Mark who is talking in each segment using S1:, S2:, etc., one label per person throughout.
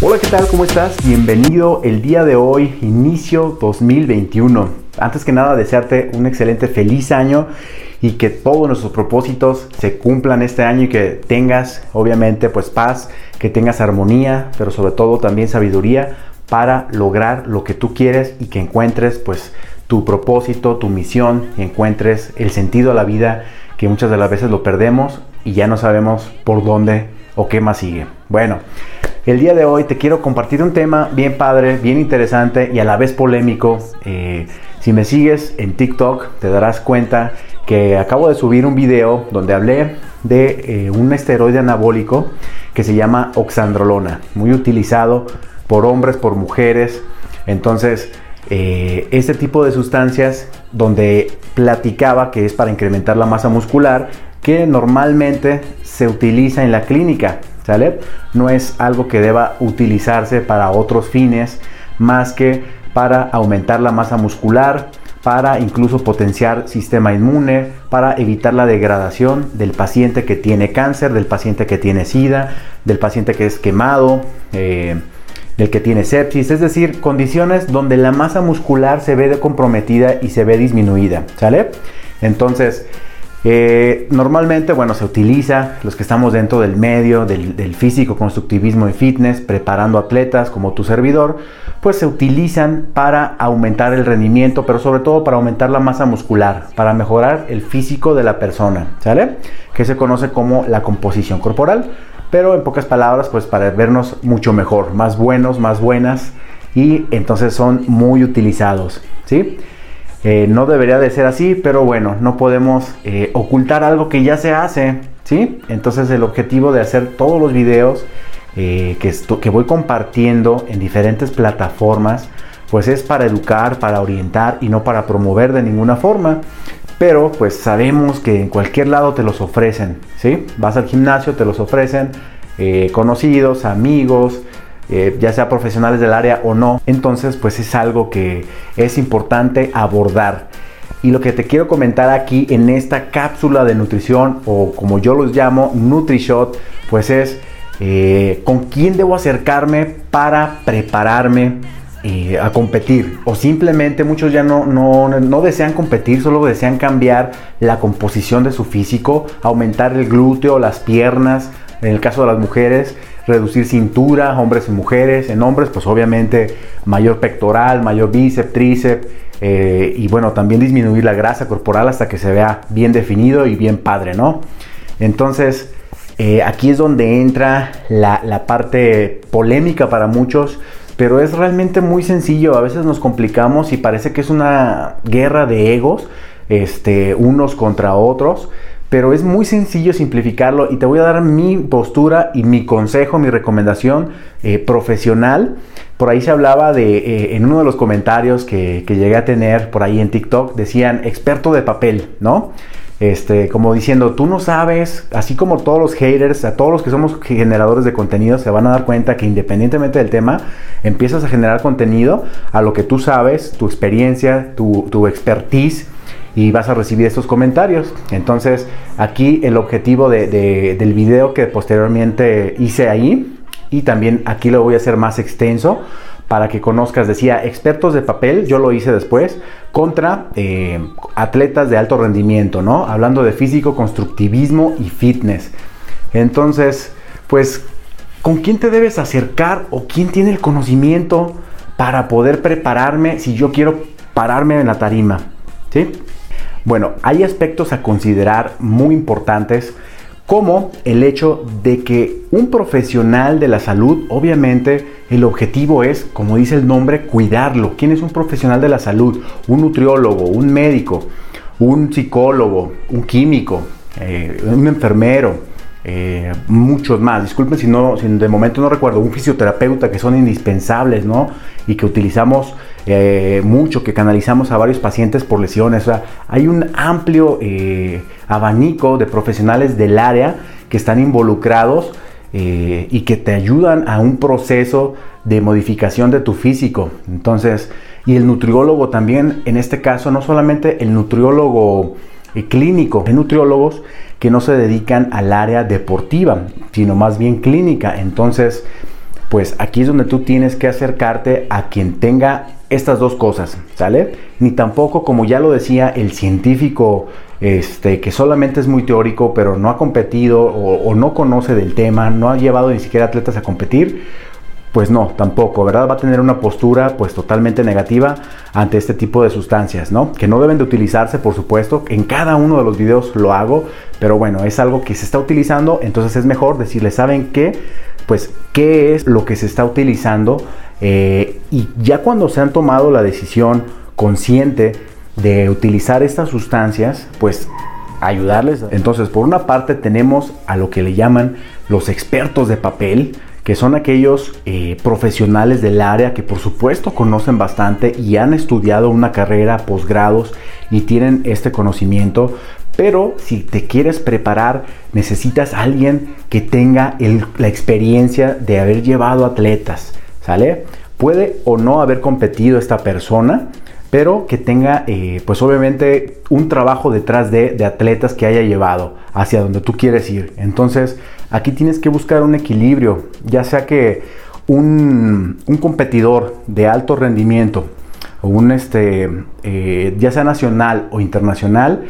S1: Hola, ¿qué tal? ¿Cómo estás? Bienvenido el día de hoy, inicio 2021. Antes que nada, desearte un excelente feliz año y que todos nuestros propósitos se cumplan este año y que tengas, obviamente, pues paz, que tengas armonía, pero sobre todo también sabiduría para lograr lo que tú quieres y que encuentres, pues, tu propósito, tu misión, y encuentres el sentido a la vida que muchas de las veces lo perdemos y ya no sabemos por dónde o qué más sigue. Bueno, el día de hoy te quiero compartir un tema bien padre, bien interesante y a la vez polémico. Eh, si me sigues en TikTok te darás cuenta que acabo de subir un video donde hablé de eh, un esteroide anabólico que se llama oxandrolona, muy utilizado por hombres, por mujeres. Entonces, eh, este tipo de sustancias donde platicaba que es para incrementar la masa muscular, que normalmente se utiliza en la clínica. No es algo que deba utilizarse para otros fines más que para aumentar la masa muscular, para incluso potenciar sistema inmune, para evitar la degradación del paciente que tiene cáncer, del paciente que tiene sida, del paciente que es quemado, eh, del que tiene sepsis, es decir, condiciones donde la masa muscular se ve comprometida y se ve disminuida, ¿sale? Entonces, eh, normalmente, bueno, se utiliza, los que estamos dentro del medio, del, físico, constructivismo y fitness, preparando atletas como tu servidor, pues se utilizan para aumentar el rendimiento, pero sobre todo para aumentar la masa muscular, para mejorar el físico de la persona, ¿sale? Que se conoce como la composición corporal, pero en pocas palabras, pues para vernos mucho mejor, más buenos, más buenas, y entonces son muy utilizados, ¿sí? Eh, no debería de ser así, pero bueno, no podemos eh, ocultar algo que ya se hace, ¿sí? Entonces el objetivo de hacer todos los videos eh, que, que voy compartiendo en diferentes plataformas, pues es para educar, para orientar y no para promover de ninguna forma. Pero pues sabemos que en cualquier lado te los ofrecen, ¿sí? Vas al gimnasio, te los ofrecen conocidos, amigos, eh, ya sea profesionales del área o no. Entonces, pues es algo que es importante abordar. Y lo que te quiero comentar aquí en esta cápsula de nutrición o como yo los llamo, NutriShot, pues es eh, con quién debo acercarme para prepararme eh, a competir. O simplemente muchos ya no, no, no desean competir, solo desean cambiar la composición de su físico, aumentar el glúteo, las piernas, en el caso de las mujeres, reducir cintura, hombres y mujeres. En hombres, pues obviamente mayor pectoral, mayor bíceps, tríceps. Eh, y bueno, también disminuir la grasa corporal hasta que se vea bien definido y bien padre, ¿no? Entonces, eh, aquí es donde entra la, la parte polémica para muchos, pero es realmente muy sencillo. A veces nos complicamos y parece que es una guerra de egos, este, unos contra otros pero es muy sencillo simplificarlo y te voy a dar mi postura y mi consejo, mi recomendación eh, profesional. Por ahí se hablaba de, eh, en uno de los comentarios que, llegué a tener por ahí en TikTok, decían experto de papel, ¿no? Este, como diciendo, tú no sabes, así como todos los haters, a todos los que somos generadores de contenido, se van a dar cuenta que independientemente del tema, empiezas a generar contenido a lo que tú sabes, tu experiencia, tu, tu expertise y vas a recibir estos comentarios. Entonces, aquí el objetivo del video que posteriormente hice ahí, y también aquí lo voy a hacer más extenso para que conozcas, decía, expertos de papel, yo lo hice después, contra eh, atletas de alto rendimiento, ¿no? Hablando de físico, constructivismo y fitness. Entonces, pues, ¿con quién te debes acercar o quién tiene el conocimiento para poder prepararme si yo quiero pararme en la tarima? ¿Sí? Bueno, hay aspectos a considerar muy importantes como el hecho de que un profesional de la salud, obviamente el objetivo es, como dice el nombre, cuidarlo. ¿Quién es un profesional de la salud? Un nutriólogo, un médico, un psicólogo, un químico, eh, un enfermero, eh, muchos más. Disculpen si, no, de momento no recuerdo, un fisioterapeuta que son indispensables, ¿no? Y que utilizamos eh, mucho, que canalizamos a varios pacientes por lesiones. Hay un amplio eh, abanico de profesionales del área que están involucrados eh, y que te ayudan a un proceso de modificación de tu físico. Entonces, y el nutriólogo también, en este caso, no solamente el nutriólogo clínico, hay nutriólogos que no se dedican al área deportiva, sino más bien clínica. Entonces, pues aquí es donde tú tienes que acercarte a quien tenga estas dos cosas, ¿sale? Ni tampoco, como ya lo decía el científico, este, que solamente es muy teórico, pero no ha competido o, no conoce del tema, no ha llevado ni siquiera atletas a competir, pues no, tampoco, ¿verdad? Va a tener una postura pues totalmente negativa ante este tipo de sustancias, ¿no? Que no deben de utilizarse, por supuesto, en cada uno de los videos lo hago, pero bueno, es algo que se está utilizando, entonces es mejor decirle, ¿saben qué? Pues, ¿qué es lo que se está utilizando? Eh, y ya cuando se han tomado la decisión consciente de utilizar estas sustancias, pues ayudarles. Entonces, por una parte tenemos a lo que le llaman los expertos de papel, que son aquellos eh, profesionales del área que por supuesto conocen bastante y han estudiado una carrera, posgrados y tienen este conocimiento. Pero si te quieres preparar, necesitas alguien que tenga la experiencia de haber llevado atletas, Puede o no haber competido esta persona, pero que tenga eh, pues obviamente un trabajo detrás de, atletas que haya llevado hacia donde tú quieres ir. Entonces aquí tienes que buscar un equilibrio, ya sea que un, competidor de alto rendimiento, un este, eh, ya sea nacional o internacional,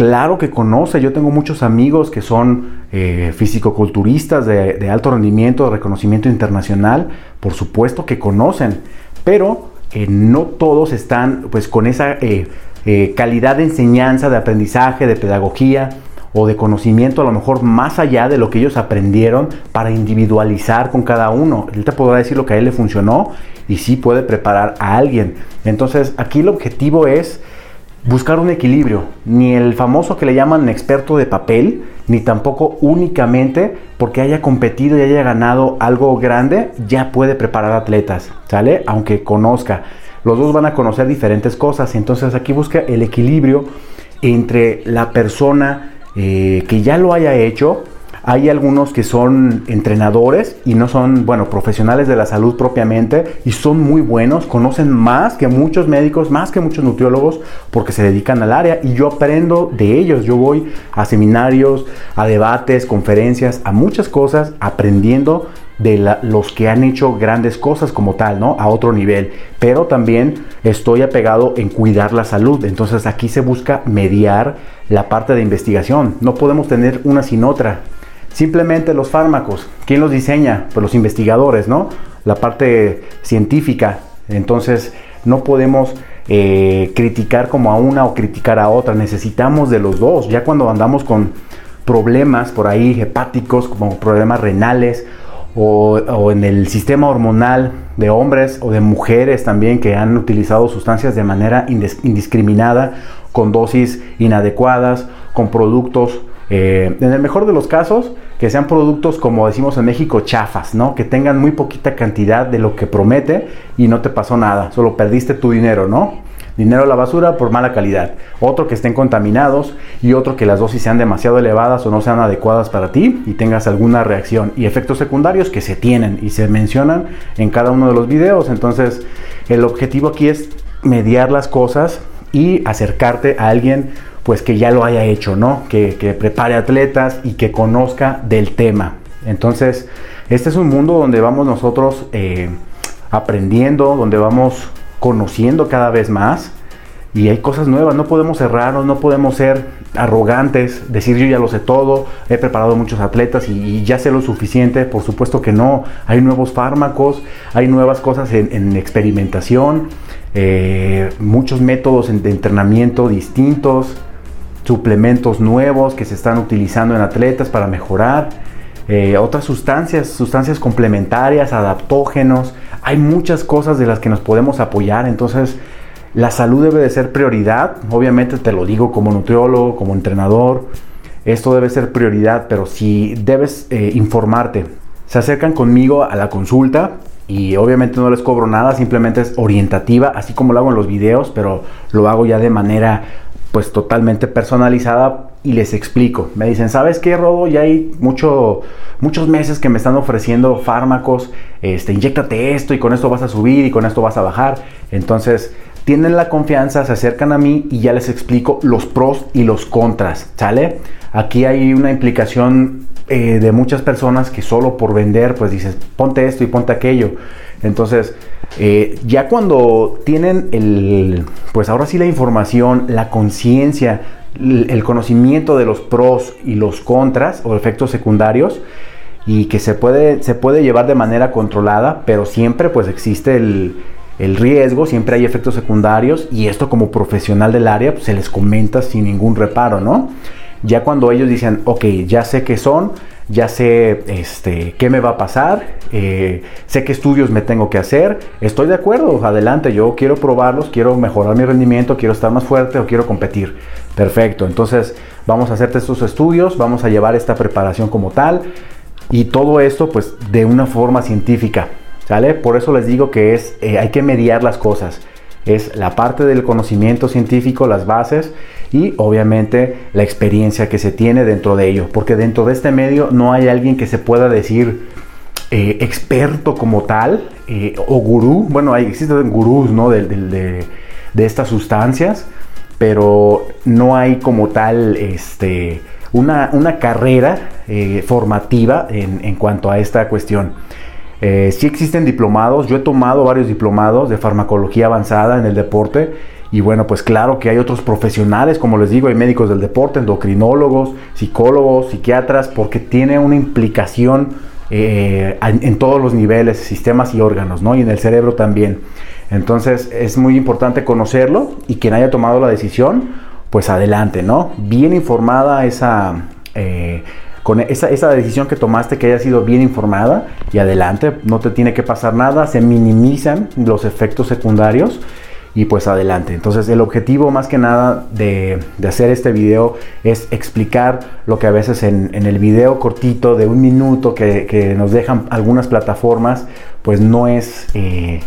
S1: claro que conoce, yo tengo muchos amigos que son eh, fisicoculturistas de, alto rendimiento, de reconocimiento internacional, por supuesto que conocen, pero no todos están pues con esa eh, eh, calidad de enseñanza, de aprendizaje, de pedagogía o de conocimiento a lo mejor más allá de lo que ellos aprendieron para individualizar con cada uno. Él te podrá decir lo que a él le funcionó y sí puede preparar a alguien. Entonces aquí el objetivo es buscar un equilibrio, ni el famoso que le llaman experto de papel, ni tampoco únicamente porque haya competido y haya ganado algo grande, ya puede preparar atletas, ¿sale? Aunque conozca. Los dos van a conocer diferentes cosas, entonces aquí busca el equilibrio entre la persona eh, que ya lo haya hecho, hay algunos que son entrenadores y no son, bueno, profesionales de la salud propiamente y son muy buenos, conocen más que muchos médicos, más que muchos nutriólogos porque se dedican al área y yo aprendo de ellos. Yo voy a seminarios, a debates, conferencias, a muchas cosas aprendiendo de los que han hecho grandes cosas como tal, ¿no? A otro nivel. Pero también estoy apegado en cuidar la salud. Entonces aquí se busca mediar la parte de investigación. No podemos tener una sin otra. Simplemente los fármacos, ¿quién los diseña? Pues los investigadores, ¿no? La parte científica. Entonces, no podemos eh, criticar como a una o criticar a otra. Necesitamos de los dos. Ya cuando andamos con problemas por ahí hepáticos, como problemas renales, o, o, en el sistema hormonal de hombres o de mujeres también que han utilizado sustancias de manera indiscriminada, con dosis inadecuadas, con productos eh, en el mejor de los casos, que sean productos, como decimos en México, chafas, ¿no? Que tengan muy poquita cantidad de lo que promete y no te pasó nada, solo perdiste tu dinero, ¿no? Dinero a la basura por mala calidad. Otro que estén contaminados y otro que las dosis sean demasiado elevadas o no sean adecuadas para ti y tengas alguna reacción. Y efectos secundarios que se tienen y se mencionan en cada uno de los videos. Entonces, el objetivo aquí es mediar las cosas y acercarte a alguien pues que ya lo haya hecho, ¿no? Que, prepare atletas y que conozca del tema. Entonces, este es un mundo donde vamos nosotros eh, aprendiendo, donde vamos conociendo cada vez más y hay cosas nuevas, no podemos cerrarnos, no podemos ser arrogantes, decir yo ya lo sé todo, he preparado muchos atletas y, ya sé lo suficiente, por supuesto que no, hay nuevos fármacos, hay nuevas cosas en, experimentación, eh, muchos métodos de entrenamiento distintos, suplementos nuevos que se están utilizando en atletas para mejorar, eh, otras sustancias, sustancias complementarias, adaptógenos, hay muchas cosas de las que nos podemos apoyar, entonces la salud debe de ser prioridad, obviamente te lo digo como nutriólogo, como entrenador, esto debe ser prioridad, pero si debes eh, informarte, se acercan conmigo a la consulta, y obviamente no les cobro nada, simplemente es orientativa, así como lo hago en los videos, pero lo hago ya de manera pues totalmente personalizada y les explico. Me dicen, ¿sabes qué, Robo? Ya hay mucho, muchos meses que me están ofreciendo fármacos, este, inyectate esto y con esto vas a subir y con esto vas a bajar. Entonces, tienen la confianza, se acercan a mí y ya les explico los pros y los contras, ¿sale? Aquí hay una implicación eh, de muchas personas que solo por vender, pues dices, ponte esto y ponte aquello. Entonces, eh, ya cuando tienen el, pues ahora sí la información, la conciencia, el conocimiento de los pros y los contras o efectos secundarios, y que se puede, se puede llevar de manera controlada, pero siempre pues existe el, riesgo, siempre hay efectos secundarios y esto como profesional del área pues, se les comenta sin ningún reparo, ¿no? Ya cuando ellos dicen, ok, ya sé qué son, ya sé este, qué me va a pasar, eh, sé qué estudios me tengo que hacer, estoy de acuerdo, adelante, yo quiero probarlos, quiero mejorar mi rendimiento, quiero estar más fuerte o quiero competir. Perfecto, entonces vamos a hacerte estos estudios, vamos a llevar esta preparación como tal y todo esto pues de una forma científica, Por eso les digo que es, eh, hay que mediar las cosas. Es la parte del conocimiento científico, las bases y obviamente la experiencia que se tiene dentro de ello. Porque dentro de este medio no hay alguien que se pueda decir eh, experto como tal eh, o gurú. Bueno, hay, existen gurús ¿no? de, de, estas sustancias, pero no hay como tal este, una, una carrera eh, formativa en, en, cuanto a esta cuestión. Eh, sí existen diplomados, yo he tomado varios diplomados de farmacología avanzada en el deporte y bueno, pues claro que hay otros profesionales, como les digo, hay médicos del deporte, endocrinólogos, psicólogos, psiquiatras, porque tiene una implicación eh, en, todos los niveles, sistemas y órganos, ¿no? Y en el cerebro también. Entonces es muy importante conocerlo y quien haya tomado la decisión, pues adelante, ¿no? Bien informada esa, eh, con esa, esa, decisión que tomaste que haya sido bien informada y adelante, no te tiene que pasar nada, se minimizan los efectos secundarios y pues adelante. Entonces el objetivo más que nada de, de hacer este video es explicar lo que a veces en, en el video cortito de un minuto que, que, nos dejan algunas plataformas, pues no es, eh,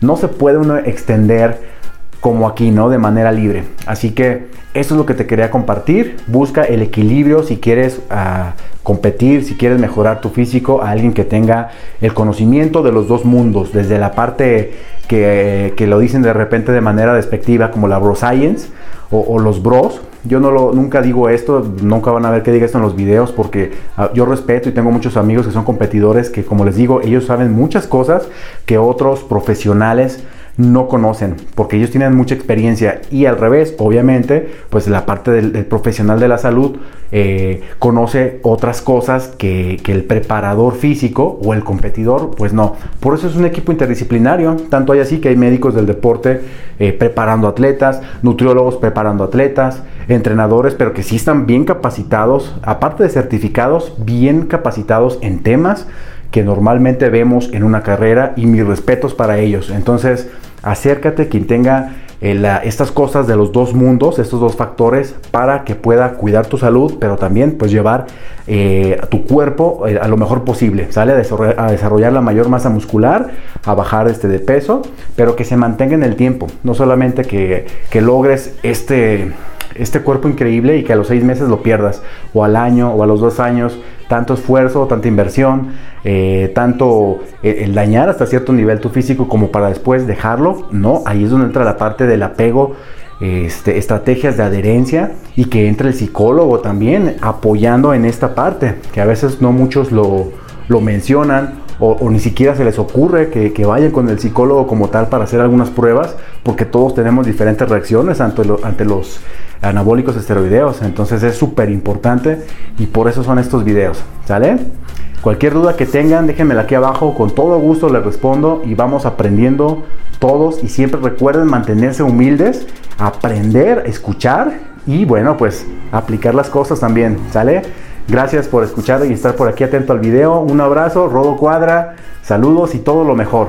S1: no se puede uno extender como aquí, ¿no? De manera libre. Así que eso es lo que te quería compartir. Busca el equilibrio si quieres uh, competir, si quieres mejorar tu físico, a alguien que tenga el conocimiento de los dos mundos, desde la parte que, que lo dicen de repente de manera despectiva, como la bro science o, los bros. Yo no lo, nunca digo esto, nunca van a ver que diga esto en los videos porque uh, yo respeto y tengo muchos amigos que son competidores que como les digo, ellos saben muchas cosas que otros profesionales no conocen, porque ellos tienen mucha experiencia y al revés, obviamente, pues la parte del, profesional de la salud eh, conoce otras cosas que, el preparador físico o el competidor, pues no. Por eso es un equipo interdisciplinario, tanto hay así que hay médicos del deporte eh, preparando atletas, nutriólogos preparando atletas, entrenadores, pero que sí están bien capacitados, aparte de certificados, bien capacitados en temas que normalmente vemos en una carrera y mis respetos para ellos. Entonces, acércate quien tenga eh, estas cosas de los dos mundos, estos dos factores, para que pueda cuidar tu salud, pero también pues llevar eh, tu cuerpo eh, a lo mejor posible, ¿sale? A desarrollar, a desarrollar, la mayor masa muscular, a bajar este de peso, pero que se mantenga en el tiempo, no solamente que, que logres este este cuerpo increíble y que a los seis meses lo pierdas, o al año, o a los dos años, tanto esfuerzo, tanta inversión, eh, tanto eh, el, dañar hasta cierto nivel tu físico como para después dejarlo, no, ahí es donde entra la parte del apego, este, estrategias de adherencia y que entre el psicólogo también apoyando en esta parte, que a veces no muchos lo, lo mencionan o, ni siquiera se les ocurre que, vayan con el psicólogo como tal para hacer algunas pruebas, porque todos tenemos diferentes reacciones ante los anabólicos esteroideos. Entonces es súper importante y por eso son estos videos. ¿Sale? Cualquier duda que tengan, déjenmela aquí abajo. Con todo gusto les respondo y vamos aprendiendo todos. Y siempre recuerden mantenerse humildes, aprender, escuchar y bueno, pues aplicar las cosas también. ¿Sale? Gracias por escuchar y estar por aquí atento al video. Un abrazo, Rodo Cuadra, saludos y todo lo mejor.